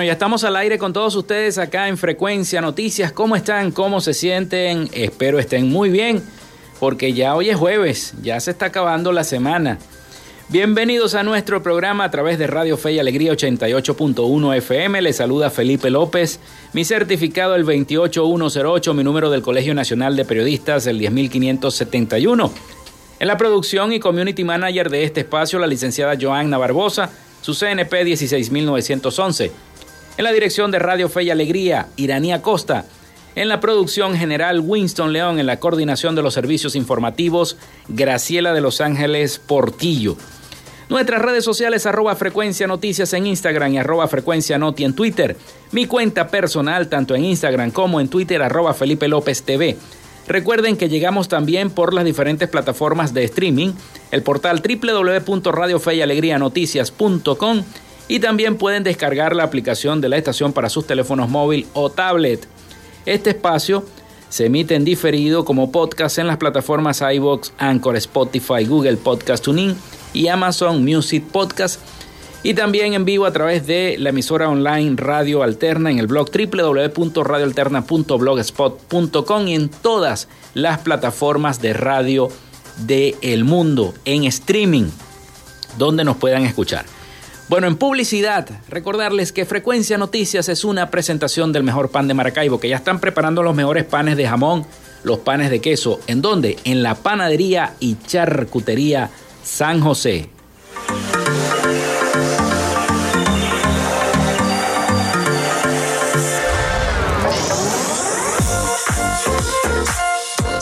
Bueno, ya estamos al aire con todos ustedes acá en Frecuencia Noticias. ¿Cómo están? ¿Cómo se sienten? Espero estén muy bien, porque ya hoy es jueves, ya se está acabando la semana. Bienvenidos a nuestro programa a través de Radio Fe y Alegría 88.1 FM. Les saluda Felipe López. Mi certificado el 28108, mi número del Colegio Nacional de Periodistas el 10571. En la producción y community manager de este espacio, la licenciada Joanna Barbosa, su CNP 16911. En la dirección de Radio Fe y Alegría, Iranía Costa. En la producción general, Winston León. En la coordinación de los servicios informativos, Graciela de Los Ángeles Portillo. Nuestras redes sociales, arroba frecuencia noticias en Instagram y arroba frecuencia noti en Twitter. Mi cuenta personal, tanto en Instagram como en Twitter, arroba Felipe López TV. Recuerden que llegamos también por las diferentes plataformas de streaming, el portal www.radiofeyalegrianoticias.com y también pueden descargar la aplicación de la estación para sus teléfonos móvil o tablet. Este espacio se emite en diferido como podcast en las plataformas iBox, Anchor, Spotify, Google Podcast Tuning y Amazon Music Podcast y también en vivo a través de la emisora online Radio Alterna en el blog www.radioalterna.blogspot.com y en todas las plataformas de radio del mundo en streaming donde nos puedan escuchar. Bueno, en publicidad, recordarles que Frecuencia Noticias es una presentación del mejor pan de Maracaibo, que ya están preparando los mejores panes de jamón, los panes de queso. ¿En dónde? En la panadería y charcutería San José.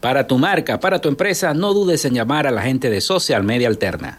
para tu marca, para tu empresa, no dudes en llamar a la gente de Social Media Alterna.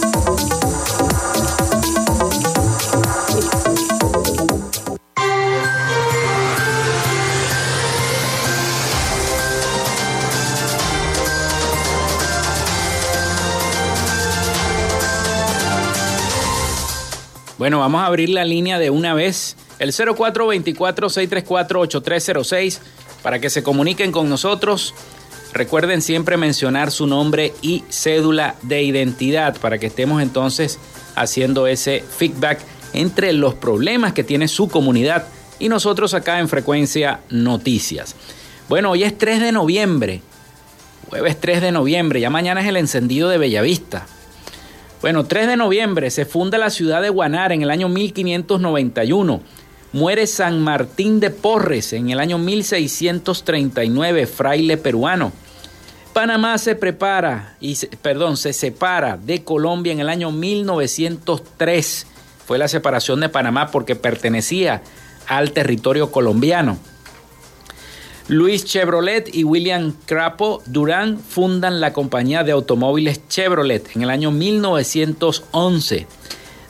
Bueno, vamos a abrir la línea de una vez, el 0424-634-8306, para que se comuniquen con nosotros. Recuerden siempre mencionar su nombre y cédula de identidad para que estemos entonces haciendo ese feedback entre los problemas que tiene su comunidad y nosotros acá en Frecuencia Noticias. Bueno, hoy es 3 de noviembre, jueves 3 de noviembre, ya mañana es el encendido de Bellavista. Bueno, 3 de noviembre se funda la ciudad de Guanar en el año 1591. Muere San Martín de Porres en el año 1639, fraile peruano. Panamá se prepara y perdón, se separa de Colombia en el año 1903. Fue la separación de Panamá porque pertenecía al territorio colombiano. Luis Chevrolet y William Crapo Durán fundan la compañía de automóviles Chevrolet en el año 1911.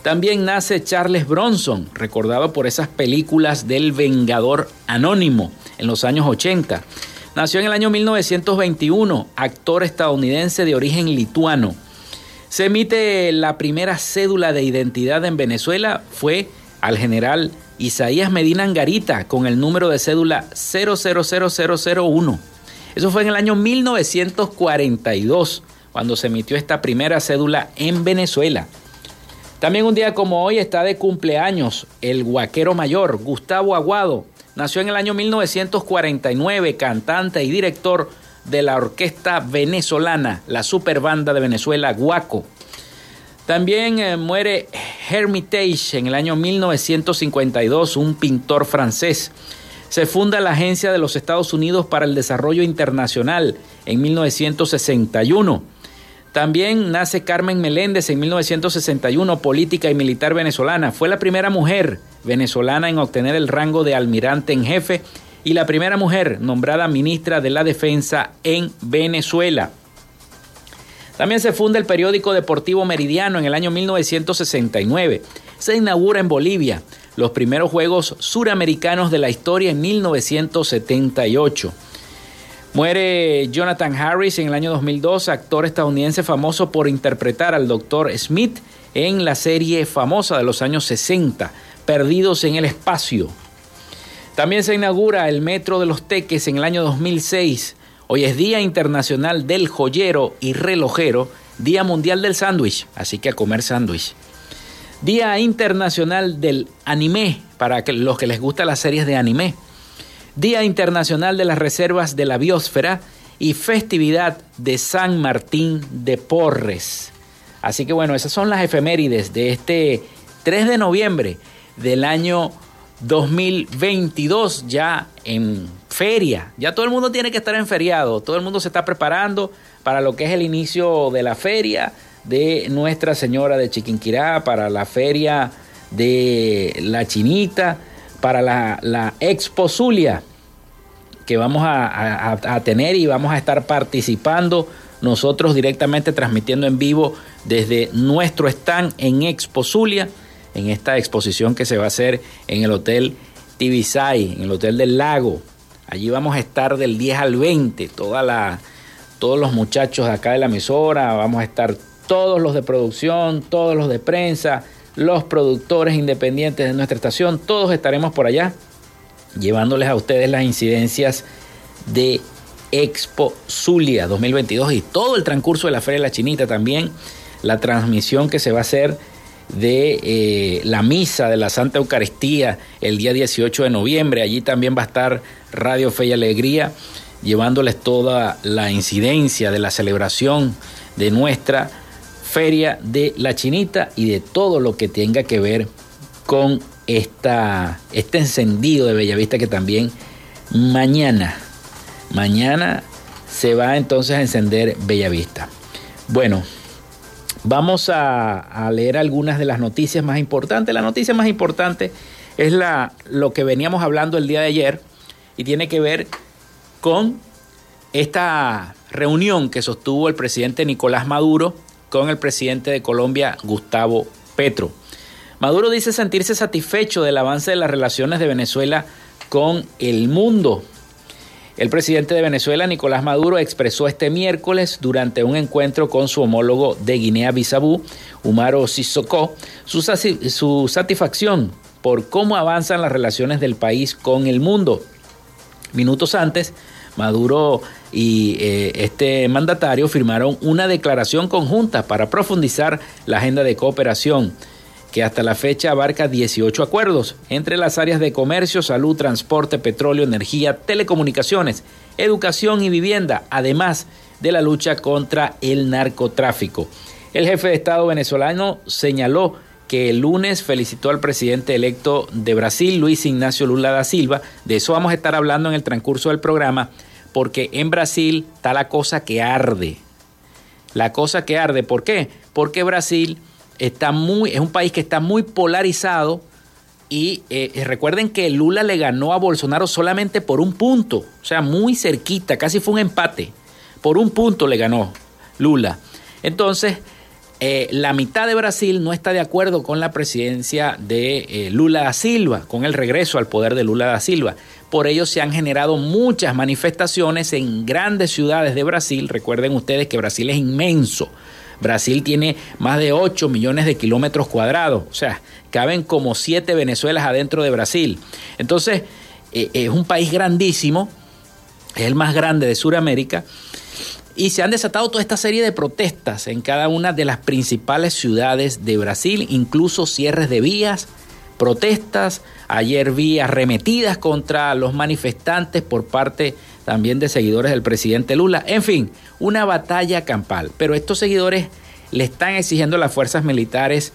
También nace Charles Bronson, recordado por esas películas del Vengador Anónimo en los años 80. Nació en el año 1921, actor estadounidense de origen lituano. Se emite la primera cédula de identidad en Venezuela, fue al general Isaías Medina Angarita con el número de cédula 000001. Eso fue en el año 1942 cuando se emitió esta primera cédula en Venezuela. También un día como hoy está de cumpleaños el guaquero mayor Gustavo Aguado. Nació en el año 1949, cantante y director de la orquesta venezolana, la superbanda de Venezuela, Guaco. También eh, muere Hermitage en el año 1952, un pintor francés. Se funda la Agencia de los Estados Unidos para el Desarrollo Internacional en 1961. También nace Carmen Meléndez en 1961, política y militar venezolana. Fue la primera mujer venezolana en obtener el rango de almirante en jefe y la primera mujer nombrada ministra de la Defensa en Venezuela. También se funda el periódico deportivo Meridiano en el año 1969. Se inaugura en Bolivia los primeros Juegos Suramericanos de la historia en 1978. Muere Jonathan Harris en el año 2002, actor estadounidense famoso por interpretar al Dr. Smith en la serie famosa de los años 60, Perdidos en el Espacio. También se inaugura el Metro de los Teques en el año 2006. Hoy es Día Internacional del Joyero y Relojero, Día Mundial del Sándwich, así que a comer sándwich. Día Internacional del Anime, para los que les gustan las series de anime. Día Internacional de las Reservas de la Biosfera y festividad de San Martín de Porres. Así que bueno, esas son las efemérides de este 3 de noviembre del año 2022, ya en feria. Ya todo el mundo tiene que estar en feriado. Todo el mundo se está preparando para lo que es el inicio de la feria de Nuestra Señora de Chiquinquirá, para la feria de La Chinita, para la, Expo Zulia que vamos a, a, tener y vamos a estar participando nosotros directamente transmitiendo en vivo desde nuestro stand en Expo Zulia, en esta exposición que se va a hacer en el Hotel Tibisay, en el Hotel del Lago. Allí vamos a estar del 10 al 20, toda la, todos los muchachos de acá de la emisora, vamos a estar todos los de producción, todos los de prensa, los productores independientes de nuestra estación, todos estaremos por allá llevándoles a ustedes las incidencias de Expo Zulia 2022 y todo el transcurso de la Feria de la Chinita también, la transmisión que se va a hacer de eh, la misa de la Santa Eucaristía el día 18 de noviembre. Allí también va a estar Radio Fe y Alegría llevándoles toda la incidencia de la celebración de nuestra feria de la chinita y de todo lo que tenga que ver con esta, este encendido de Bellavista que también mañana, mañana se va entonces a encender Bellavista. Bueno, vamos a, leer algunas de las noticias más importantes. La noticia más importante es la, lo que veníamos hablando el día de ayer y tiene que ver con esta reunión que sostuvo el presidente Nicolás Maduro con el presidente de Colombia, Gustavo Petro. Maduro dice sentirse satisfecho del avance de las relaciones de Venezuela con el mundo. El presidente de Venezuela, Nicolás Maduro, expresó este miércoles durante un encuentro con su homólogo de Guinea-Bissau, Umaro Sissoko, su, satisfacción por cómo avanzan las relaciones del país con el mundo. Minutos antes, Maduro y eh, este mandatario firmaron una declaración conjunta para profundizar la agenda de cooperación que hasta la fecha abarca 18 acuerdos entre las áreas de comercio, salud, transporte, petróleo, energía, telecomunicaciones, educación y vivienda, además de la lucha contra el narcotráfico. El jefe de Estado venezolano señaló que el lunes felicitó al presidente electo de Brasil, Luis Ignacio Lula da Silva. De eso vamos a estar hablando en el transcurso del programa, porque en Brasil está la cosa que arde. La cosa que arde, ¿por qué? Porque Brasil está muy, es un país que está muy polarizado y eh, recuerden que Lula le ganó a Bolsonaro solamente por un punto, o sea, muy cerquita, casi fue un empate. Por un punto le ganó Lula. Entonces, eh, la mitad de Brasil no está de acuerdo con la presidencia de eh, Lula da Silva, con el regreso al poder de Lula da Silva. Por ello se han generado muchas manifestaciones en grandes ciudades de Brasil. Recuerden ustedes que Brasil es inmenso. Brasil tiene más de 8 millones de kilómetros cuadrados, o sea, caben como 7 Venezuelas adentro de Brasil. Entonces, eh, es un país grandísimo, es el más grande de Sudamérica y se han desatado toda esta serie de protestas en cada una de las principales ciudades de Brasil, incluso cierres de vías, protestas, ayer vi arremetidas contra los manifestantes por parte también de seguidores del presidente Lula, en fin, una batalla campal, pero estos seguidores le están exigiendo a las fuerzas militares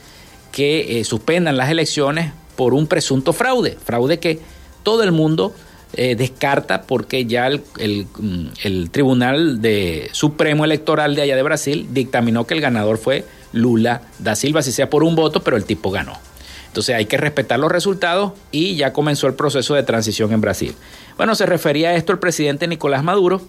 que eh, suspendan las elecciones por un presunto fraude, fraude que todo el mundo eh, descarta porque ya mm, el, Tribunal de Supremo Electoral de allá de Brasil dictaminó que el ganador fue Lula da Silva, si sea por un voto, pero el tipo ganó. Entonces hay que respetar los resultados y ya comenzó el proceso de transición en Brasil. Bueno, se refería a esto el presidente Nicolás Maduro,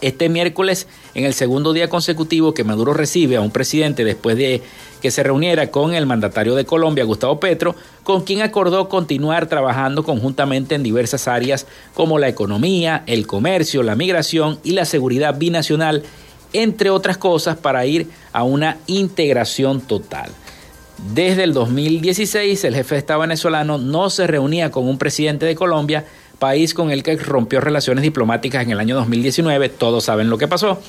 este miércoles, en el segundo día consecutivo que Maduro recibe a un presidente después de que se reuniera con el mandatario de Colombia, Gustavo Petro, con quien acordó continuar trabajando conjuntamente en diversas áreas como la economía, el comercio, la migración y la seguridad binacional, entre otras cosas, para ir a una integración total. Desde el 2016, el jefe de Estado venezolano no se reunía con un presidente de Colombia, país con el que rompió relaciones diplomáticas en el año 2019, todos saben lo que pasó.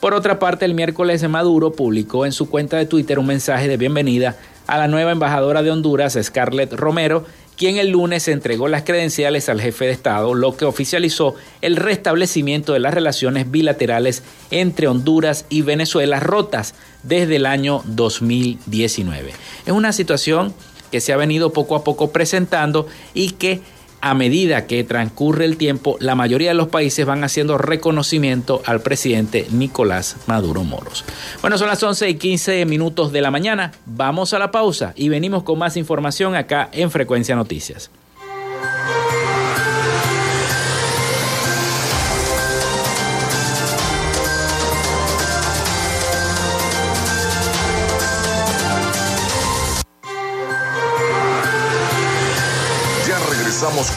Por otra parte, el miércoles Maduro publicó en su cuenta de Twitter un mensaje de bienvenida a la nueva embajadora de Honduras, Scarlett Romero, quien el lunes entregó las credenciales al jefe de Estado, lo que oficializó el restablecimiento de las relaciones bilaterales entre Honduras y Venezuela rotas desde el año 2019. Es una situación que se ha venido poco a poco presentando y que a medida que transcurre el tiempo, la mayoría de los países van haciendo reconocimiento al presidente Nicolás Maduro Moros. Bueno, son las 11 y 15 minutos de la mañana. Vamos a la pausa y venimos con más información acá en Frecuencia Noticias.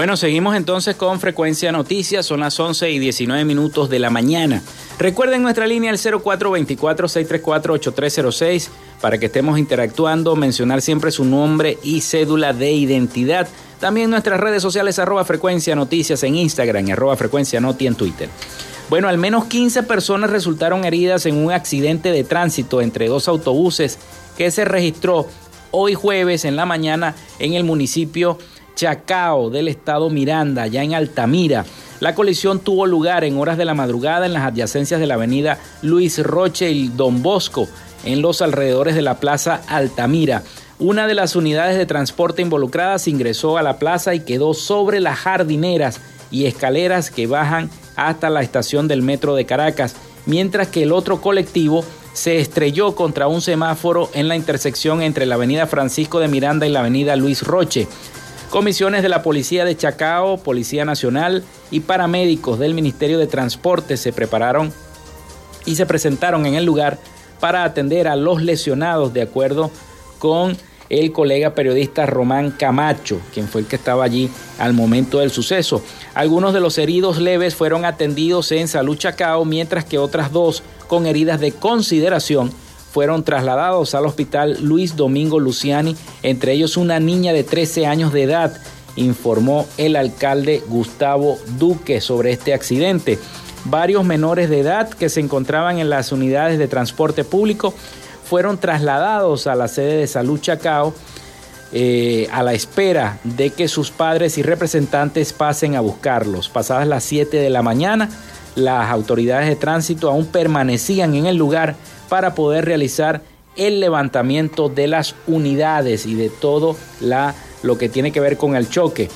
Bueno, seguimos entonces con Frecuencia Noticias, son las 11 y 19 minutos de la mañana. Recuerden nuestra línea el 0424-634-8306 para que estemos interactuando, mencionar siempre su nombre y cédula de identidad. También nuestras redes sociales arroba Frecuencia Noticias en Instagram y arroba Frecuencia Noti en Twitter. Bueno, al menos 15 personas resultaron heridas en un accidente de tránsito entre dos autobuses que se registró hoy jueves en la mañana en el municipio Chacao del estado Miranda, ya en Altamira. La colisión tuvo lugar en horas de la madrugada en las adyacencias de la avenida Luis Roche y Don Bosco, en los alrededores de la plaza Altamira. Una de las unidades de transporte involucradas ingresó a la plaza y quedó sobre las jardineras y escaleras que bajan hasta la estación del metro de Caracas, mientras que el otro colectivo se estrelló contra un semáforo en la intersección entre la avenida Francisco de Miranda y la avenida Luis Roche. Comisiones de la Policía de Chacao, Policía Nacional y paramédicos del Ministerio de Transporte se prepararon y se presentaron en el lugar para atender a los lesionados de acuerdo con el colega periodista Román Camacho, quien fue el que estaba allí al momento del suceso. Algunos de los heridos leves fueron atendidos en Salud Chacao, mientras que otras dos con heridas de consideración fueron trasladados al hospital Luis Domingo Luciani, entre ellos una niña de 13 años de edad, informó el alcalde Gustavo Duque sobre este accidente. Varios menores de edad que se encontraban en las unidades de transporte público fueron trasladados a la sede de Salud Chacao eh, a la espera de que sus padres y representantes pasen a buscarlos. Pasadas las 7 de la mañana, las autoridades de tránsito aún permanecían en el lugar para poder realizar el levantamiento de las unidades y de todo lo que tiene que ver con el choque.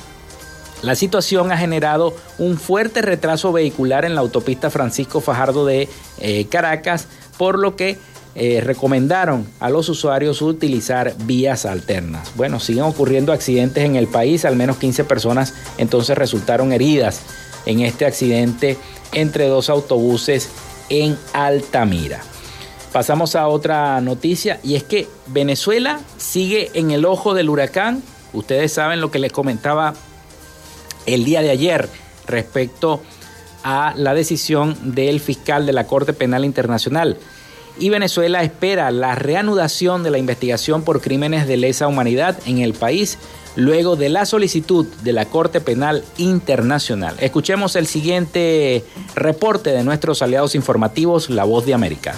La situación ha generado un fuerte retraso vehicular en la autopista Francisco Fajardo de eh, Caracas, por lo que eh, recomendaron a los usuarios utilizar vías alternas. Bueno, siguen ocurriendo accidentes en el país, al menos 15 personas entonces resultaron heridas en este accidente entre dos autobuses en Altamira. Pasamos a otra noticia y es que Venezuela sigue en el ojo del huracán. Ustedes saben lo que les comentaba el día de ayer respecto a la decisión del fiscal de la Corte Penal Internacional. Y Venezuela espera la reanudación de la investigación por crímenes de lesa humanidad en el país luego de la solicitud de la Corte Penal Internacional. Escuchemos el siguiente reporte de nuestros aliados informativos, La Voz de América.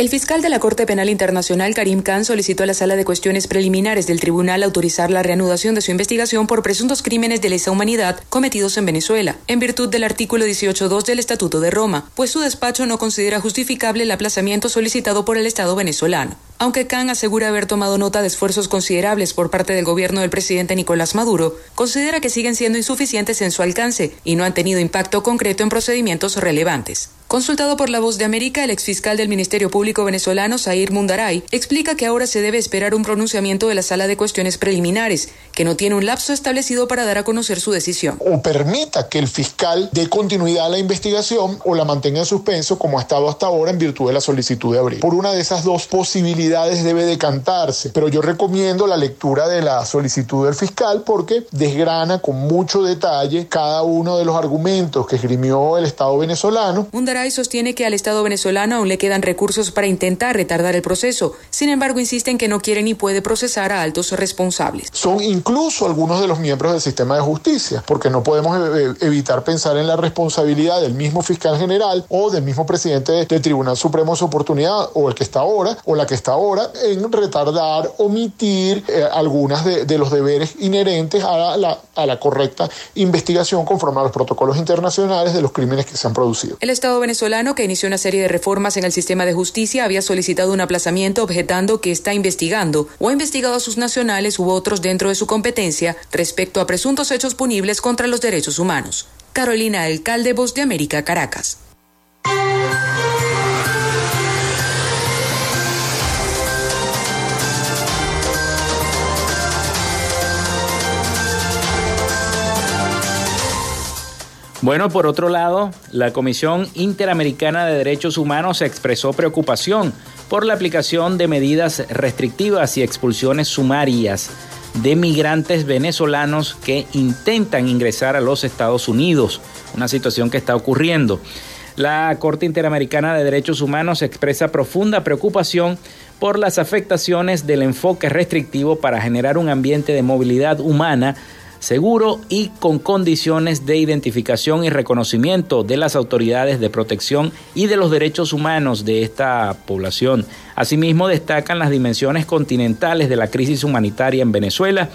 El fiscal de la Corte Penal Internacional, Karim Khan, solicitó a la Sala de Cuestiones Preliminares del Tribunal autorizar la reanudación de su investigación por presuntos crímenes de lesa humanidad cometidos en Venezuela, en virtud del artículo 18.2 del Estatuto de Roma, pues su despacho no considera justificable el aplazamiento solicitado por el Estado venezolano. Aunque Khan asegura haber tomado nota de esfuerzos considerables por parte del gobierno del presidente Nicolás Maduro, considera que siguen siendo insuficientes en su alcance y no han tenido impacto concreto en procedimientos relevantes. Consultado por La Voz de América, el exfiscal del Ministerio Público venezolano, Zair Mundaray, explica que ahora se debe esperar un pronunciamiento de la Sala de Cuestiones Preliminares, que no tiene un lapso establecido para dar a conocer su decisión. O permita que el fiscal dé continuidad a la investigación o la mantenga en suspenso, como ha estado hasta ahora en virtud de la solicitud de abril. Por una de esas dos posibilidades debe decantarse, pero yo recomiendo la lectura de la solicitud del fiscal porque desgrana con mucho detalle cada uno de los argumentos que esgrimió el Estado venezolano sostiene que al Estado venezolano aún le quedan recursos para intentar retardar el proceso. Sin embargo, insiste en que no quiere ni puede procesar a altos responsables. Son incluso algunos de los miembros del sistema de justicia, porque no podemos e-, e-, evitar pensar en la responsabilidad del mismo fiscal general o del mismo presidente del Tribunal Supremo de su oportunidad, o el que está ahora, o la que está ahora, en retardar, omitir eh, algunas de, de, los deberes inherentes a la, a la correcta investigación conforme a los protocolos internacionales de los crímenes que se han producido. El Estado venezolano, que inició una serie de reformas en el sistema de justicia, había solicitado un aplazamiento objetando que está investigando o ha investigado a sus nacionales u otros dentro de su competencia respecto a presuntos hechos punibles contra los derechos humanos. Carolina Alcalde, Voz de América, Caracas. Bueno, por otro lado, la Comisión Interamericana de Derechos Humanos expresó preocupación por la aplicación de medidas restrictivas y expulsiones sumarias de migrantes venezolanos que intentan ingresar a los Estados Unidos, una situación que está ocurriendo. La Corte Interamericana de Derechos Humanos expresa profunda preocupación por las afectaciones del enfoque restrictivo para generar un ambiente de movilidad humana seguro y con condiciones de identificación y reconocimiento de las autoridades de protección y de los derechos humanos de esta población. Asimismo, destacan las dimensiones continentales de la crisis humanitaria en Venezuela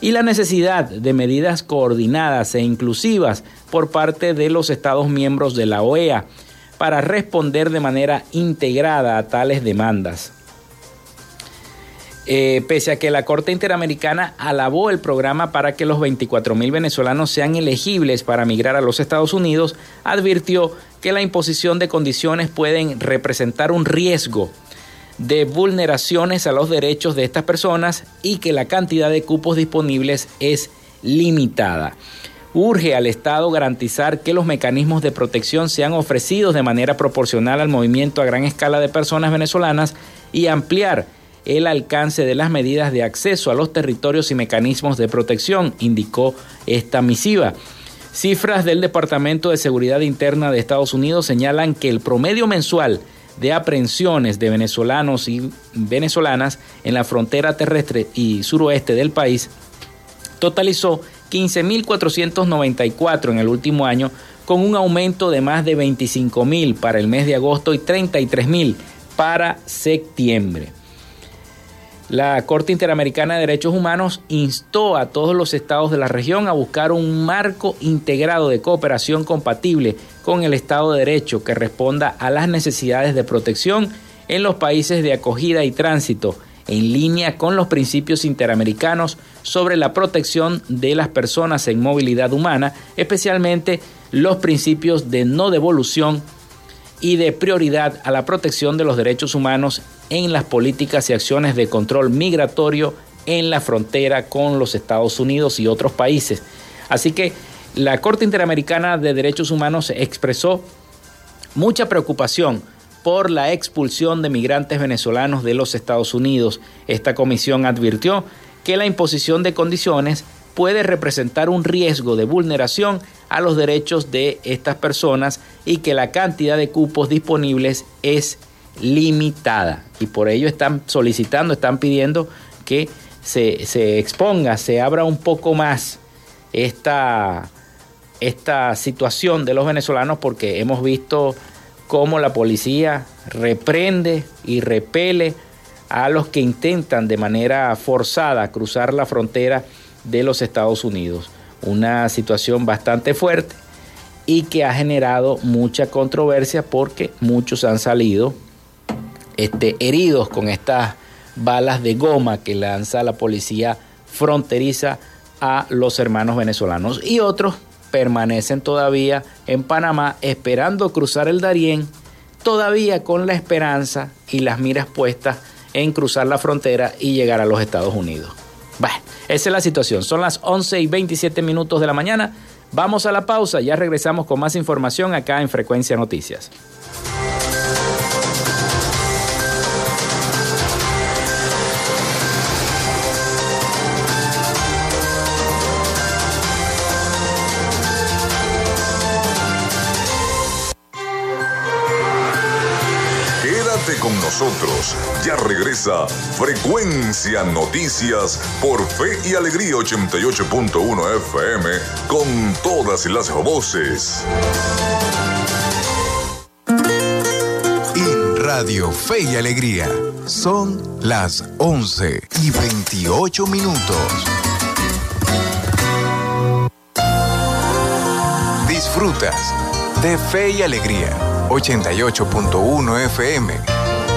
y la necesidad de medidas coordinadas e inclusivas por parte de los Estados miembros de la OEA para responder de manera integrada a tales demandas. Eh, pese a que la Corte Interamericana alabó el programa para que los 24.000 venezolanos sean elegibles para migrar a los Estados Unidos, advirtió que la imposición de condiciones pueden representar un riesgo de vulneraciones a los derechos de estas personas y que la cantidad de cupos disponibles es limitada. Urge al Estado garantizar que los mecanismos de protección sean ofrecidos de manera proporcional al movimiento a gran escala de personas venezolanas y ampliar el alcance de las medidas de acceso a los territorios y mecanismos de protección, indicó esta misiva. Cifras del Departamento de Seguridad Interna de Estados Unidos señalan que el promedio mensual de aprehensiones de venezolanos y venezolanas en la frontera terrestre y suroeste del país totalizó 15.494 en el último año, con un aumento de más de 25.000 para el mes de agosto y 33.000 para septiembre. La Corte Interamericana de Derechos Humanos instó a todos los estados de la región a buscar un marco integrado de cooperación compatible con el Estado de Derecho que responda a las necesidades de protección en los países de acogida y tránsito, en línea con los principios interamericanos sobre la protección de las personas en movilidad humana, especialmente los principios de no devolución y de prioridad a la protección de los derechos humanos en las políticas y acciones de control migratorio en la frontera con los Estados Unidos y otros países. Así que la Corte Interamericana de Derechos Humanos expresó mucha preocupación por la expulsión de migrantes venezolanos de los Estados Unidos. Esta comisión advirtió que la imposición de condiciones puede representar un riesgo de vulneración a los derechos de estas personas y que la cantidad de cupos disponibles es limitada. Y por ello están solicitando, están pidiendo que se, exponga, se abra un poco más esta, esta situación de los venezolanos porque hemos visto cómo la policía reprende y repele a los que intentan de manera forzada cruzar la frontera de los Estados Unidos. Una situación bastante fuerte y que ha generado mucha controversia porque muchos han salido este, heridos con estas balas de goma que lanza la policía fronteriza a los hermanos venezolanos y otros permanecen todavía en Panamá esperando cruzar el Darién, todavía con la esperanza y las miras puestas en cruzar la frontera y llegar a los Estados Unidos. Bueno, esa es la situación. Son las 11 y 27 minutos de la mañana. Vamos a la pausa, ya regresamos con más información acá en Frecuencia Noticias. Ya regresa Frecuencia Noticias por Fe y Alegría 88.1 FM con todas las voces. En Radio Fe y Alegría son las 11 y 28 minutos. Disfrutas de Fe y Alegría 88.1 FM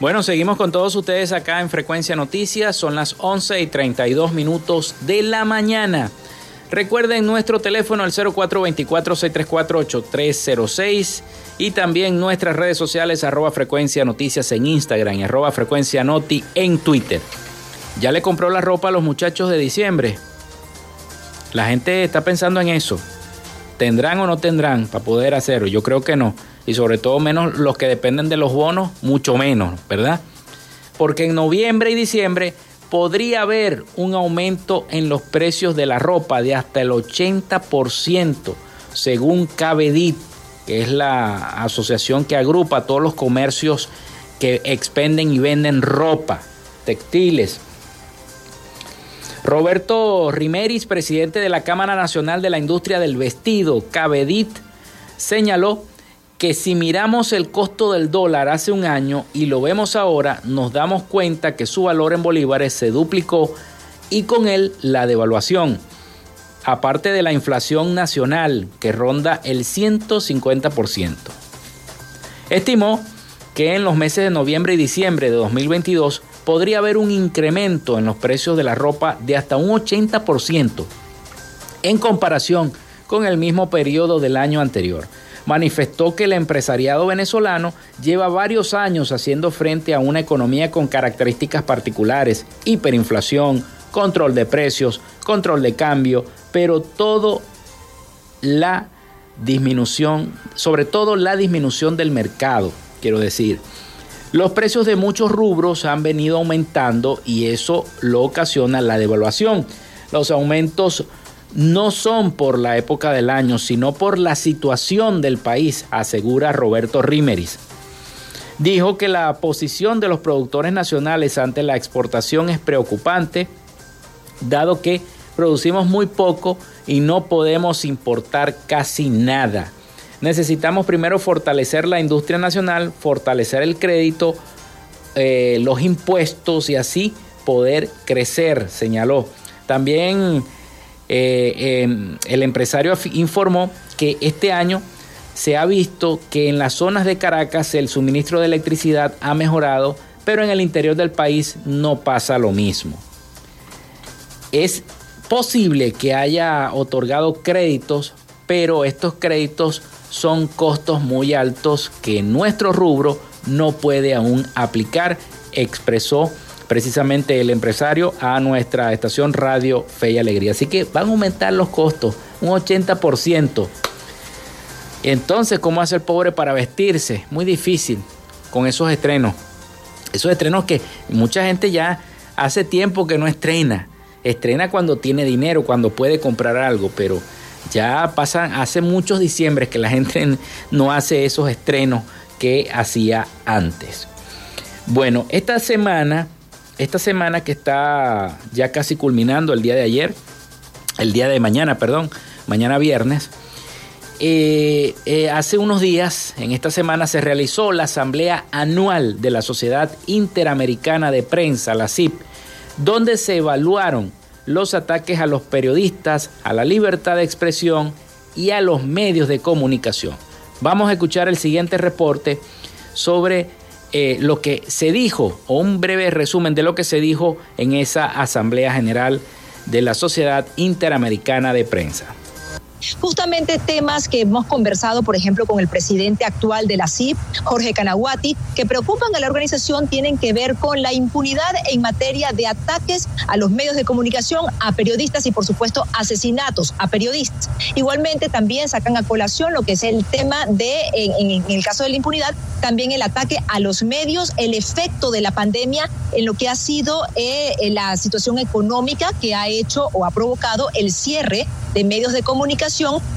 Bueno, seguimos con todos ustedes acá en Frecuencia Noticias. Son las 11 y 32 minutos de la mañana. Recuerden nuestro teléfono al 0424-634-8306 y también nuestras redes sociales arroba frecuencia noticias en Instagram y arroba frecuencia noti en Twitter. ¿Ya le compró la ropa a los muchachos de diciembre? La gente está pensando en eso. ¿Tendrán o no tendrán para poder hacerlo? Yo creo que no y sobre todo menos los que dependen de los bonos, mucho menos, ¿verdad? Porque en noviembre y diciembre podría haber un aumento en los precios de la ropa de hasta el 80%, según Cabedit, que es la asociación que agrupa todos los comercios que expenden y venden ropa, textiles. Roberto Rimeris, presidente de la Cámara Nacional de la Industria del Vestido, Cabedit, señaló que si miramos el costo del dólar hace un año y lo vemos ahora, nos damos cuenta que su valor en bolívares se duplicó y con él la devaluación. Aparte de la inflación nacional que ronda el 150%. Estimó que en los meses de noviembre y diciembre de 2022 podría haber un incremento en los precios de la ropa de hasta un 80% en comparación con el mismo periodo del año anterior manifestó que el empresariado venezolano lleva varios años haciendo frente a una economía con características particulares, hiperinflación, control de precios, control de cambio, pero todo la disminución, sobre todo la disminución del mercado, quiero decir. Los precios de muchos rubros han venido aumentando y eso lo ocasiona la devaluación. Los aumentos no son por la época del año, sino por la situación del país, asegura Roberto Rimeris. Dijo que la posición de los productores nacionales ante la exportación es preocupante, dado que producimos muy poco y no podemos importar casi nada. Necesitamos primero fortalecer la industria nacional, fortalecer el crédito, eh, los impuestos y así poder crecer, señaló. También el empresario informó que este año se ha visto que en las zonas de Caracas el suministro de electricidad ha mejorado, pero en el interior del país no pasa lo mismo. Es posible que haya otorgado créditos, pero estos créditos son costos muy altos que nuestro rubro no puede aún aplicar, expresó precisamente el empresario a nuestra estación Radio Fe y Alegría. Así que van a aumentar los costos un 80%. Entonces, ¿cómo hace el pobre para vestirse? Muy difícil con esos estrenos. Esos estrenos que mucha gente ya hace tiempo que no estrena. Estrena cuando tiene dinero, cuando puede comprar algo, pero ya pasan, hace muchos diciembres que la gente no hace esos estrenos que hacía antes. Bueno, esta semana esta semana que está ya casi culminando el día de ayer, el día de mañana, perdón, mañana viernes, eh, eh, hace unos días, en esta semana, se realizó la asamblea anual de la Sociedad Interamericana de Prensa, la CIP, donde se evaluaron los ataques a los periodistas, a la libertad de expresión y a los medios de comunicación. Vamos a escuchar el siguiente reporte sobre eh, lo que se dijo, o un breve resumen de lo que se dijo en esa Asamblea General de la Sociedad Interamericana de Prensa. Justamente temas que hemos conversado, por ejemplo, con el presidente actual de la CIP, Jorge Canaguati, que preocupan a la organización, tienen que ver con la impunidad en materia de ataques a los medios de comunicación, a periodistas y, por supuesto, asesinatos a periodistas. Igualmente, también sacan a colación lo que es el tema de, en, el caso de la impunidad, también el ataque a los medios, el efecto de la pandemia en lo que ha sido eh, la situación económica que ha hecho o ha provocado el cierre de medios de comunicación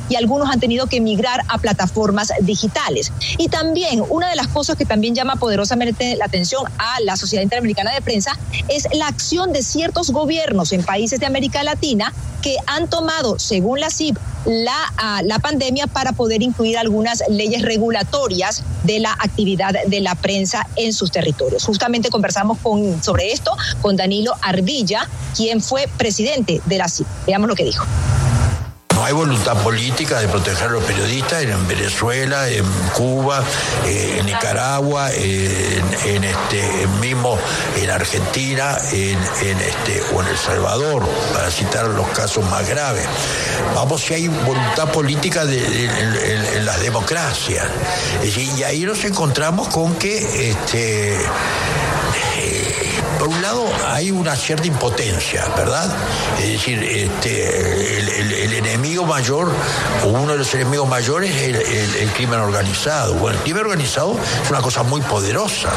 y algunos han tenido que migrar a plataformas digitales. Y también una de las cosas que también llama poderosamente la atención a la Sociedad Interamericana de Prensa es la acción de ciertos gobiernos en países de América Latina que han tomado, según la CIP, la, ah, la pandemia para poder incluir algunas leyes regulatorias de la actividad de la prensa en sus territorios. Justamente conversamos con, sobre esto con Danilo Ardilla, quien fue presidente de la CIP. Veamos lo que dijo. No hay voluntad política de proteger a los periodistas en Venezuela, en Cuba, eh, en Nicaragua, en, este mismo en Argentina, en, este o en El Salvador, para citar los casos más graves. Vamos si hay voluntad política en, las democracias. y ahí nos encontramos con que este hay una cierta impotencia, ¿verdad? Es decir, este, el, enemigo mayor, o uno de los enemigos mayores es el crimen organizado. Bueno, el crimen organizado es una cosa muy poderosa.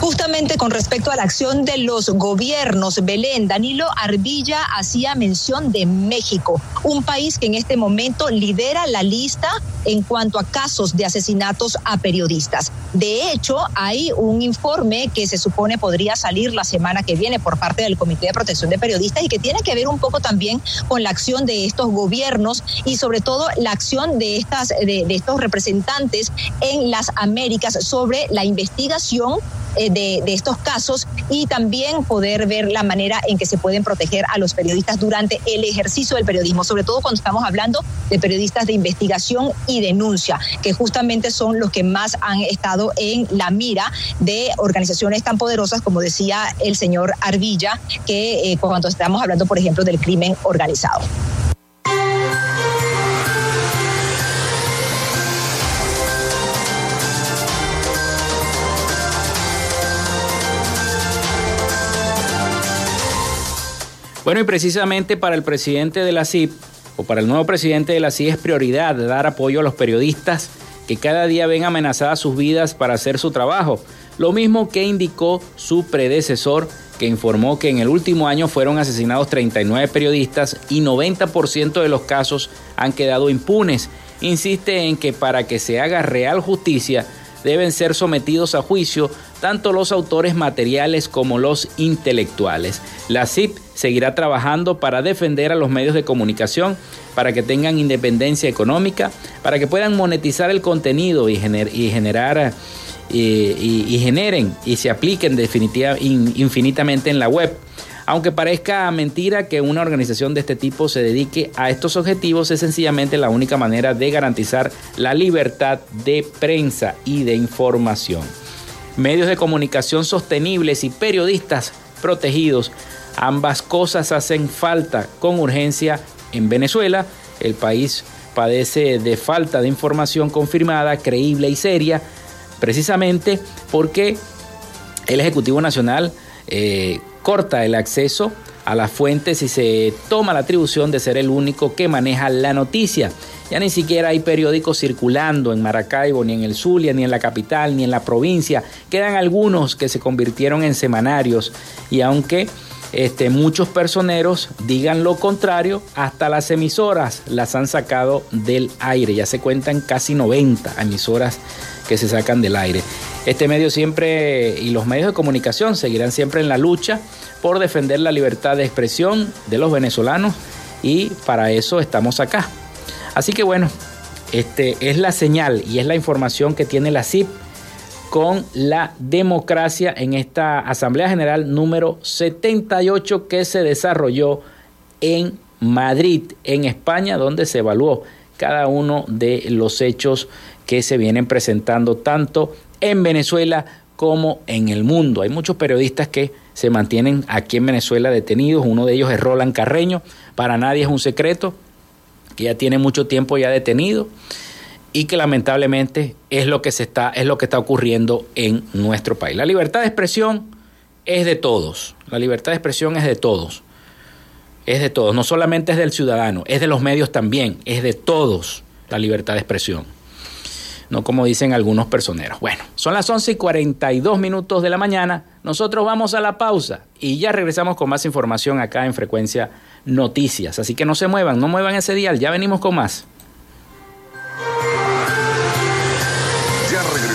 Justamente con respecto a la acción de los gobiernos, Belén, Danilo Arbilla hacía mención de México, un país que en este momento lidera la lista en cuanto a casos de asesinatos a periodistas. De hecho, hay un informe que se supone podría salir la semana que viene por parte del Comité de Protección de Periodistas y que tiene que ver un poco también con la acción de estos gobiernos y sobre todo la acción de estas de, de estos representantes en las Américas sobre la investigación eh, de, estos casos y también poder ver la manera en que se pueden proteger a los periodistas durante el ejercicio del periodismo, sobre todo cuando estamos hablando de periodistas de investigación y denuncia, que justamente son los que más han estado en la mira de organizaciones tan poderosas como decía el señor Arvilla, que eh, cuando estamos hablando, por ejemplo, del crimen organizado. Bueno, y precisamente para el presidente de la CIP, o para el nuevo presidente de la CIP, es prioridad dar apoyo a los periodistas que cada día ven amenazadas sus vidas para hacer su trabajo. Lo mismo que indicó su predecesor, que informó que en el último año fueron asesinados 39 periodistas y 90% de los casos han quedado impunes. Insiste en que para que se haga real justicia deben ser sometidos a juicio tanto los autores materiales como los intelectuales. La CIP seguirá trabajando para defender a los medios de comunicación, para que tengan independencia económica, para que puedan monetizar el contenido y, generar y, generen y se apliquen definitiva, infinitamente en la web. Aunque parezca mentira que una organización de este tipo se dedique a estos objetivos, es sencillamente la única manera de garantizar la libertad de prensa y de información. Medios de comunicación sostenibles y periodistas protegidos, ambas cosas hacen falta con urgencia en Venezuela. El país padece de falta de información confirmada, creíble y seria precisamente porque el Ejecutivo Nacional eh, corta el acceso a las fuentes y se toma la atribución de ser el único que maneja la noticia. Ya ni siquiera hay periódicos circulando en Maracaibo, ni en el Zulia, ni en la capital, ni en la provincia. Quedan algunos que se convirtieron en semanarios y aunque este, muchos personeros digan lo contrario, hasta las emisoras las han sacado del aire. Ya se cuentan casi 90 emisoras que se sacan del aire. Este medio siempre y los medios de comunicación seguirán siempre en la lucha por defender la libertad de expresión de los venezolanos y para eso estamos acá. Así que bueno, este es la señal y es la información que tiene la CIP con la democracia en esta Asamblea General número 78 que se desarrolló en Madrid, en España, donde se evaluó cada uno de los hechos que se vienen presentando tanto en Venezuela como en el mundo. Hay muchos periodistas que se mantienen aquí en Venezuela detenidos. Uno de ellos es Roland Carreño. Para nadie es un secreto que ya tiene mucho tiempo ya detenido y que lamentablemente es lo que se está es lo que está ocurriendo en nuestro país. La libertad de expresión es de todos. La libertad de expresión es de todos. Es de todos, no solamente es del ciudadano, es de los medios también, es de todos la libertad de expresión no como dicen algunos personeros. Bueno, son las 11 y 42 minutos de la mañana, nosotros vamos a la pausa y ya regresamos con más información acá en Frecuencia Noticias. Así que no se muevan, no muevan ese dial, ya venimos con más.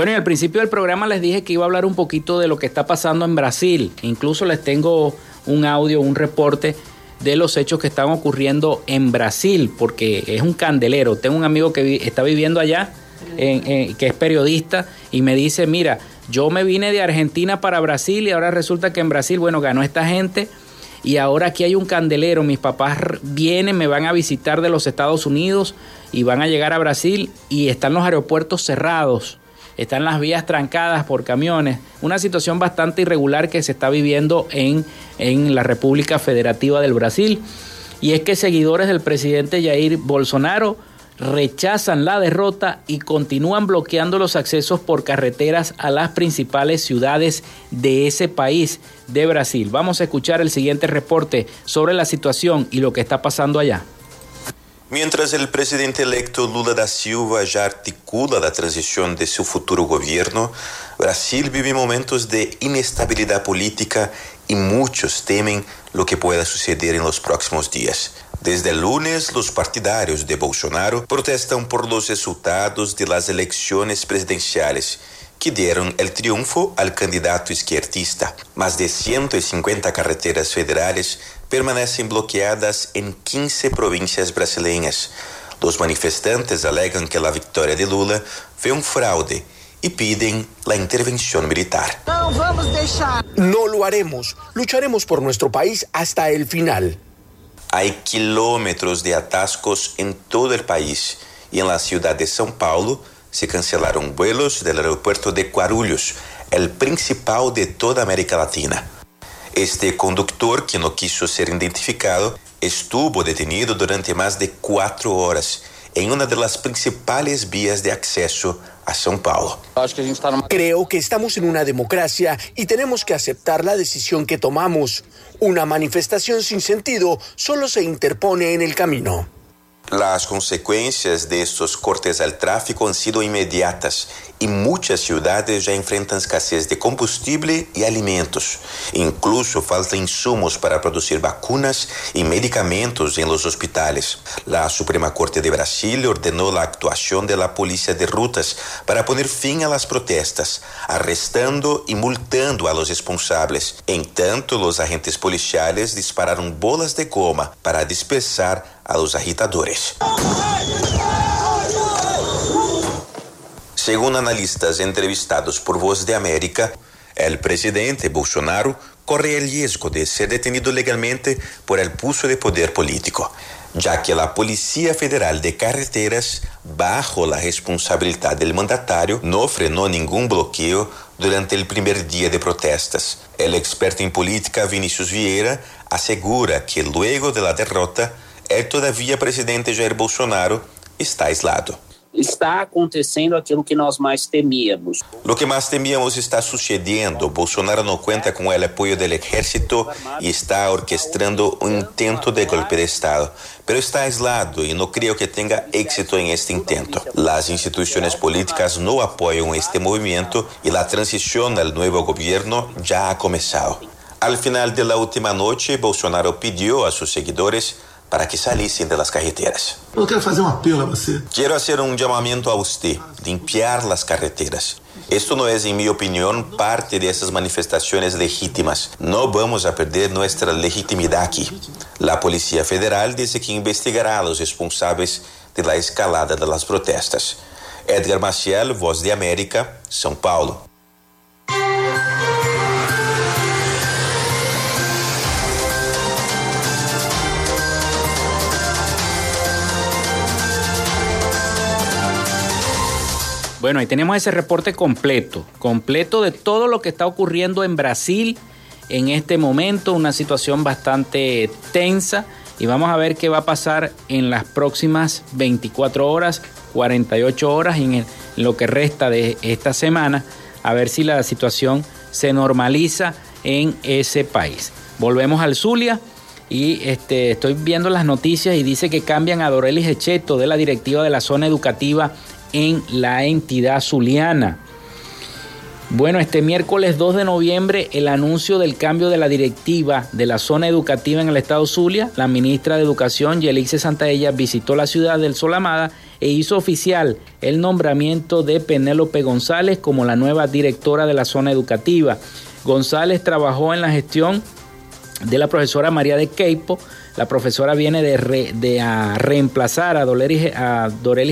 Bueno, y al principio del programa les dije que iba a hablar un poquito de lo que está pasando en Brasil. Incluso les tengo un audio, un reporte de los hechos que están ocurriendo en Brasil, porque es un candelero. Tengo un amigo que está viviendo allá, que es periodista, y me dice, mira, yo me vine de Argentina para Brasil y ahora resulta que en Brasil, bueno, ganó esta gente y ahora aquí hay un candelero. Mis papás vienen, me van a visitar de los Estados Unidos y van a llegar a Brasil y están los aeropuertos cerrados están las vías trancadas por camiones, una situación bastante irregular que se está viviendo en, en la República Federativa del Brasil. y es que seguidores del presidente Jair Bolsonaro rechazan la derrota y continúan bloqueando los accesos por carreteras a las principales ciudades de ese país de Brasil. Vamos a escuchar el siguiente reporte sobre la situación y lo que está pasando allá. Mientras el presidente electo Lula da Silva ya articula la transición de su futuro gobierno, Brasil vive momentos de inestabilidad política y muchos temen lo que pueda suceder en los próximos días. Desde el lunes, los partidarios de Bolsonaro protestan por los resultados de las elecciones presidenciales que dieron el triunfo al candidato izquierdista. Más de 150 carreteras federales permanecen bloqueadas en 15 provincias brasileñas. Los manifestantes alegan que la victoria de Lula fue un fraude y piden la intervención militar. No vamos a No lo haremos. Lucharemos por nuestro país hasta el final. Hay kilómetros de atascos en todo el país y en la ciudad de São Paulo se cancelaron vuelos del aeropuerto de Guarulhos, el principal de toda América Latina. Este conductor, que no quiso ser identificado, estuvo detenido durante más de cuatro horas en una de las principales vías de acceso a São Paulo. Creo que estamos en una democracia y tenemos que aceptar la decisión que tomamos. Una manifestación sin sentido solo se interpone en el camino. Las consecuencias de estos cortes al tráfico han sido inmediatas y muchas ciudades ya enfrentan escasez de combustible y alimentos. Incluso falta insumos para producir vacunas y medicamentos en los hospitales. La Suprema Corte de Brasil ordenó la actuación de la Policía de Rutas para poner fin a las protestas, arrestando y multando a los responsables. En tanto, los agentes policiales dispararon bolas de goma para dispersar a los agitadores. Según analistas entrevistados por Voz de América, el presidente Bolsonaro corre el riesgo de ser detenido legalmente por el pulso de poder político, ya que la Policía Federal de Carreteras, bajo la responsabilidad del mandatario, no frenó ningún bloqueo durante el primer día de protestas. El experto en política Vinicius Vieira asegura que luego de la derrota, é todavia presidente Jair Bolsonaro está aislado. Está acontecendo aquilo que nós mais temíamos. Lo que mais temíamos está sucedendo. Bolsonaro não conta com o apoio do exército e está orquestrando um intento de golpe de Estado. Pero está aislado e não creio que tenha êxito em este intento. As instituições políticas não apoiam este movimento e a transição ao novo governo já ha começado. Al final de la última noite, Bolsonaro pediu a seus seguidores para que saíssem das carreteras. Eu quero fazer um apelo a você. Quero fazer um chamamento a você, limpiar as carreteras. Isto não é, em minha opinião, parte dessas manifestações legítimas. Não vamos a perder nossa legitimidade aqui. A polícia Federal disse que investigará os responsáveis pela escalada das protestas. Edgar Maciel, Voz de América, São Paulo. Bueno, ahí tenemos ese reporte completo, completo de todo lo que está ocurriendo en Brasil en este momento, una situación bastante tensa y vamos a ver qué va a pasar en las próximas 24 horas, 48 horas y en, lo que resta de esta semana, a ver si la situación se normaliza en ese país. Volvemos al Zulia y este, estoy viendo las noticias y dice que cambian a Dorelis Echeto de la directiva de la zona educativa en la entidad zuliana. Bueno, este miércoles 2 de noviembre, el anuncio del cambio de la directiva de la zona educativa en el estado Zulia, la ministra de Educación, Yelixe Santaella, visitó la ciudad del Solamada e hizo oficial el nombramiento de Penélope González como la nueva directora de la zona educativa. González trabajó en la gestión de la profesora María de Queipo. La profesora viene de, a reemplazar a Dorelis, a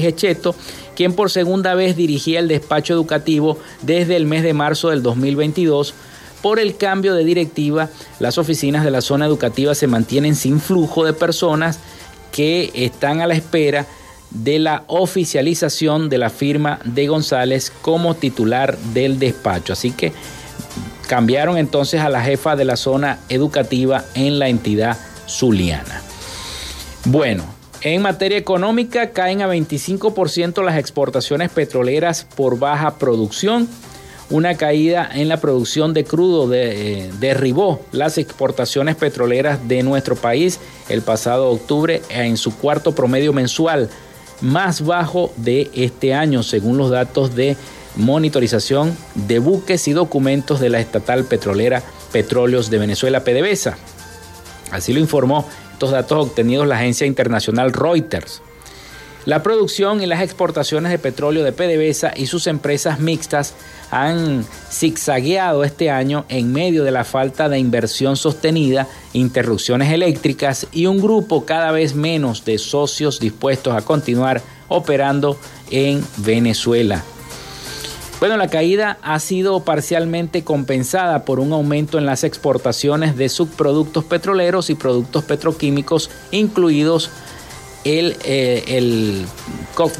Echeto quien por segunda vez dirigía el despacho educativo desde el mes de marzo del 2022. Por el cambio de directiva, las oficinas de la zona educativa se mantienen sin flujo de personas que están a la espera de la oficialización de la firma de González como titular del despacho. Así que cambiaron entonces a la jefa de la zona educativa en la entidad zuliana. Bueno, en materia económica caen a 25% las exportaciones petroleras por baja producción. Una caída en la producción de crudo eh, derribó las exportaciones petroleras de nuestro país el pasado octubre en su cuarto promedio mensual más bajo de este año, según los datos de monitorización de buques y documentos de la estatal petrolera Petróleos de Venezuela, PDVSA. Así lo informó estos datos obtenidos la agencia internacional Reuters. La producción y las exportaciones de petróleo de PDVSA y sus empresas mixtas han zigzagueado este año en medio de la falta de inversión sostenida, interrupciones eléctricas y un grupo cada vez menos de socios dispuestos a continuar operando en Venezuela. Bueno, la caída ha sido parcialmente compensada por un aumento en las exportaciones de subproductos petroleros y productos petroquímicos, incluidos el, eh, el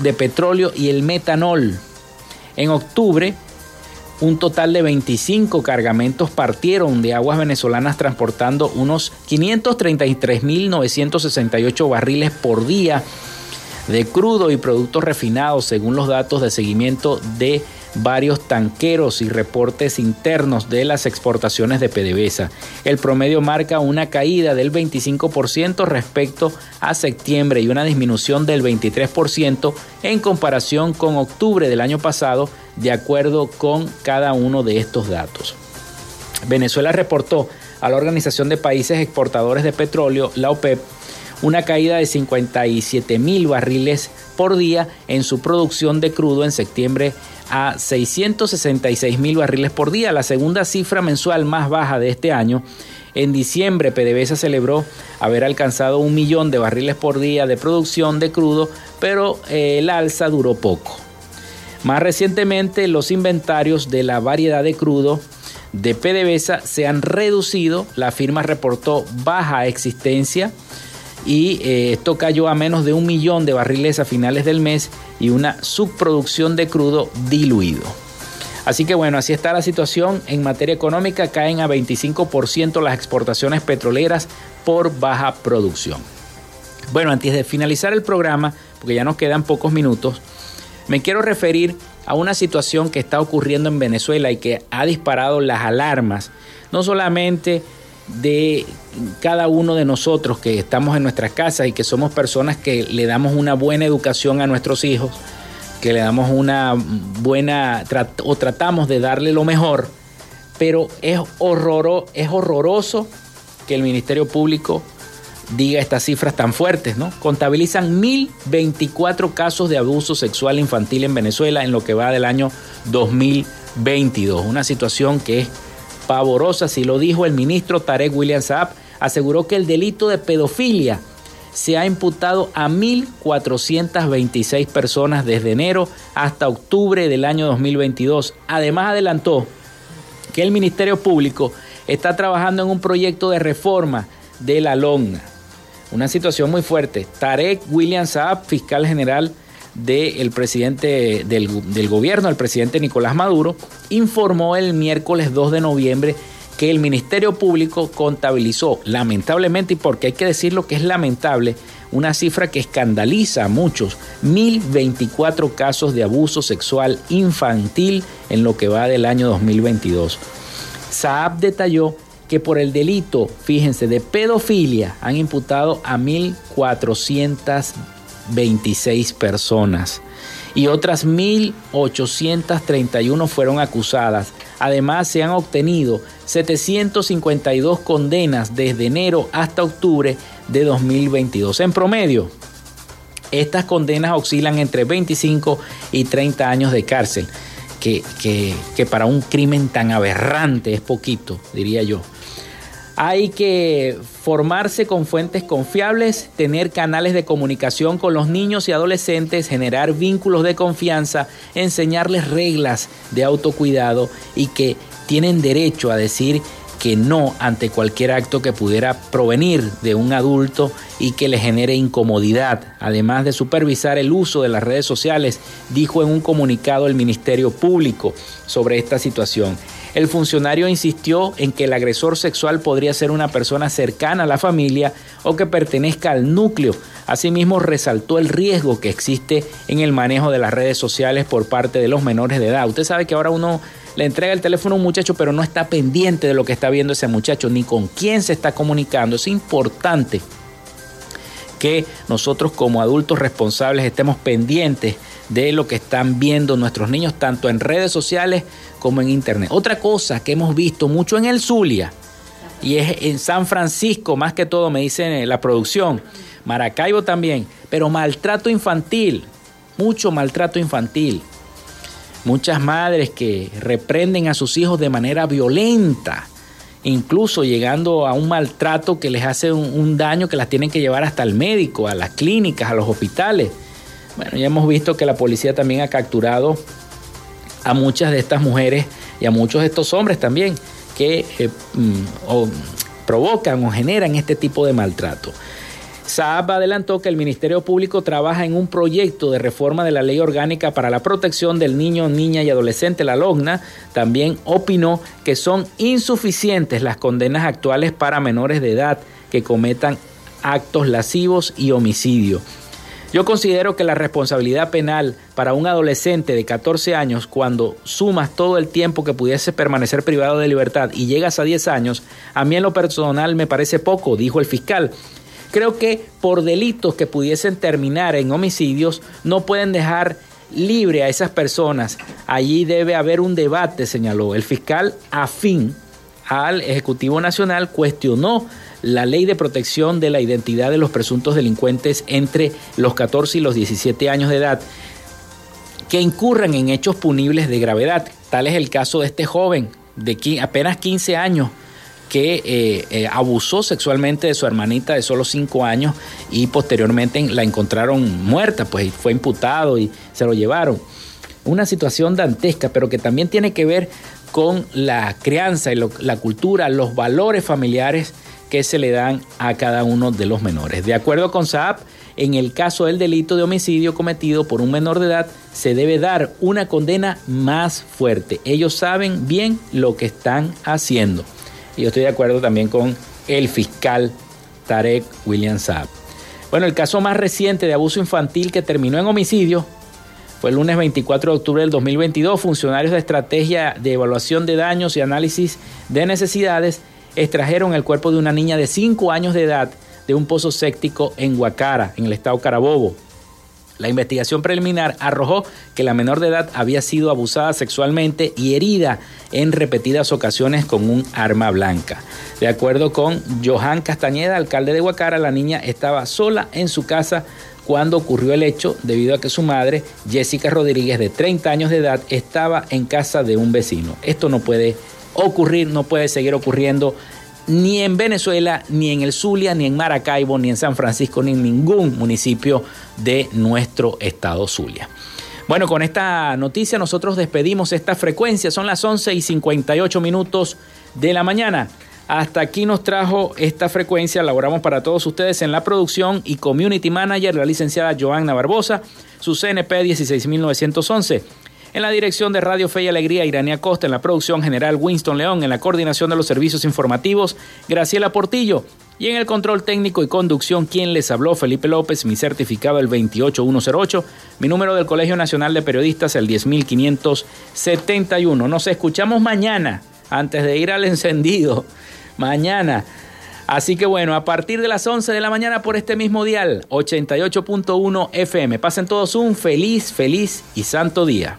de petróleo y el metanol. En octubre, un total de 25 cargamentos partieron de aguas venezolanas transportando unos 533.968 barriles por día de crudo y productos refinados, según los datos de seguimiento de varios tanqueros y reportes internos de las exportaciones de PDVSA. El promedio marca una caída del 25% respecto a septiembre y una disminución del 23% en comparación con octubre del año pasado, de acuerdo con cada uno de estos datos. Venezuela reportó a la Organización de Países Exportadores de Petróleo, la OPEP, una caída de 57 mil barriles por día en su producción de crudo en septiembre a 666 mil barriles por día, la segunda cifra mensual más baja de este año. En diciembre, PDVSA celebró haber alcanzado un millón de barriles por día de producción de crudo, pero eh, el alza duró poco. Más recientemente, los inventarios de la variedad de crudo de PDVSA se han reducido. La firma reportó baja existencia y eh, esto cayó a menos de un millón de barriles a finales del mes y una subproducción de crudo diluido. Así que bueno, así está la situación. En materia económica caen a 25% las exportaciones petroleras por baja producción. Bueno, antes de finalizar el programa, porque ya nos quedan pocos minutos, me quiero referir a una situación que está ocurriendo en Venezuela y que ha disparado las alarmas, no solamente de cada uno de nosotros que estamos en nuestras casas y que somos personas que le damos una buena educación a nuestros hijos, que le damos una buena o tratamos de darle lo mejor, pero es, horroro, es horroroso que el Ministerio Público diga estas cifras tan fuertes, ¿no? Contabilizan 1024 casos de abuso sexual infantil en Venezuela en lo que va del año 2022, una situación que es pavorosa, si lo dijo el ministro Tarek William Saab, aseguró que el delito de pedofilia se ha imputado a 1.426 personas desde enero hasta octubre del año 2022. Además adelantó que el Ministerio Público está trabajando en un proyecto de reforma de la LONA. Una situación muy fuerte. Tarek William Saab, fiscal general del presidente del, gobierno, el presidente Nicolás Maduro, informó el miércoles 2 de noviembre que el Ministerio Público contabilizó, lamentablemente, y porque hay que decirlo que es lamentable, una cifra que escandaliza a muchos, 1024 casos de abuso sexual infantil en lo que va del año 2022. Saab detalló que por el delito, fíjense, de pedofilia han imputado a 1400 26 personas y otras 1.831 fueron acusadas. Además, se han obtenido 752 condenas desde enero hasta octubre de 2022. En promedio, estas condenas oscilan entre 25 y 30 años de cárcel, que, que para un crimen tan aberrante es poquito, diría yo. Hay que formarse con fuentes confiables, tener canales de comunicación con los niños y adolescentes, generar vínculos de confianza, enseñarles reglas de autocuidado y que tienen derecho a decir que no ante cualquier acto que pudiera provenir de un adulto y que le genere incomodidad. Además de supervisar el uso de las redes sociales, dijo en un comunicado el Ministerio Público sobre esta situación. El funcionario insistió en que el agresor sexual podría ser una persona cercana a la familia o que pertenezca al núcleo. Asimismo, resaltó el riesgo que existe en el manejo de las redes sociales por parte de los menores de edad. Usted sabe que ahora uno le entrega el teléfono a un muchacho, pero no está pendiente de lo que está viendo ese muchacho, ni con quién se está comunicando. Es importante que nosotros como adultos responsables estemos pendientes de lo que están viendo nuestros niños, tanto en redes sociales como en internet. Otra cosa que hemos visto mucho en el Zulia, y es en San Francisco, más que todo, me dicen la producción, Maracaibo también, pero maltrato infantil, mucho maltrato infantil. Muchas madres que reprenden a sus hijos de manera violenta incluso llegando a un maltrato que les hace un, daño que las tienen que llevar hasta el médico, a las clínicas, a los hospitales. Bueno, ya hemos visto que la policía también ha capturado a muchas de estas mujeres y a muchos de estos hombres también que eh, mm, provocan o generan este tipo de maltrato. Saab adelantó que el Ministerio Público trabaja en un proyecto de reforma de la Ley Orgánica para la Protección del Niño, Niña y Adolescente, la LOGNA. También opinó que son insuficientes las condenas actuales para menores de edad que cometan actos lascivos y homicidio. Yo considero que la responsabilidad penal para un adolescente de 14 años, cuando sumas todo el tiempo que pudiese permanecer privado de libertad y llegas a 10 años, a mí en lo personal me parece poco, dijo el fiscal. Creo que por delitos que pudiesen terminar en homicidios no pueden dejar libre a esas personas. Allí debe haber un debate, señaló. El fiscal afín al Ejecutivo Nacional cuestionó la ley de protección de la identidad de los presuntos delincuentes entre los 14 y los 17 años de edad que incurran en hechos punibles de gravedad. Tal es el caso de este joven de apenas 15 años que eh, eh, abusó sexualmente de su hermanita de solo cinco años y posteriormente la encontraron muerta, pues fue imputado y se lo llevaron. Una situación dantesca, pero que también tiene que ver con la crianza y la cultura, los valores familiares que se le dan a cada uno de los menores. De acuerdo con Saab, en el caso del delito de homicidio cometido por un menor de edad, se debe dar una condena más fuerte. Ellos saben bien lo que están haciendo. Y yo estoy de acuerdo también con el fiscal Tarek William Saab. Bueno, el caso más reciente de abuso infantil que terminó en homicidio fue el lunes 24 de octubre del 2022. Funcionarios de estrategia de evaluación de daños y análisis de necesidades extrajeron el cuerpo de una niña de 5 años de edad de un pozo séptico en Huacara, en el estado Carabobo. La investigación preliminar arrojó que la menor de edad había sido abusada sexualmente y herida en repetidas ocasiones con un arma blanca. De acuerdo con Johan Castañeda, alcalde de Huacara, la niña estaba sola en su casa cuando ocurrió el hecho debido a que su madre, Jessica Rodríguez, de 30 años de edad, estaba en casa de un vecino. Esto no puede ocurrir, no puede seguir ocurriendo ni en Venezuela, ni en el Zulia, ni en Maracaibo, ni en San Francisco, ni en ningún municipio de nuestro estado Zulia. Bueno, con esta noticia nosotros despedimos esta frecuencia. Son las 11 y 58 minutos de la mañana. Hasta aquí nos trajo esta frecuencia. Laboramos para todos ustedes en la producción y community manager, la licenciada Joanna Barbosa, su CNP 16911. En la dirección de Radio Fe y Alegría, Irania Costa. En la producción general, Winston León. En la coordinación de los servicios informativos, Graciela Portillo. Y en el control técnico y conducción, quien les habló, Felipe López, mi certificado el 28108, mi número del Colegio Nacional de Periodistas el 10571. Nos escuchamos mañana, antes de ir al encendido. Mañana. Así que bueno, a partir de las 11 de la mañana por este mismo dial, 88.1 FM. Pasen todos un feliz, feliz y santo día.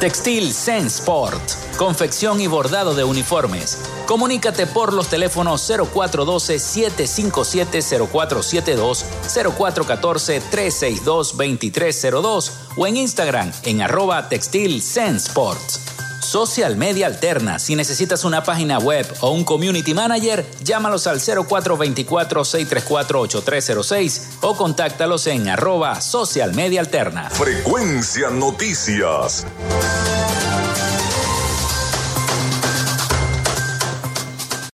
Textil Sensport. Confección y bordado de uniformes. Comunícate por los teléfonos 0412-757-0472, 0414-362-2302 o en Instagram en arroba Textil Sensport. Social Media Alterna. Si necesitas una página web o un community manager, llámalos al 0424-634-8306 o contáctalos en arroba Social Alterna. Frecuencia Noticias.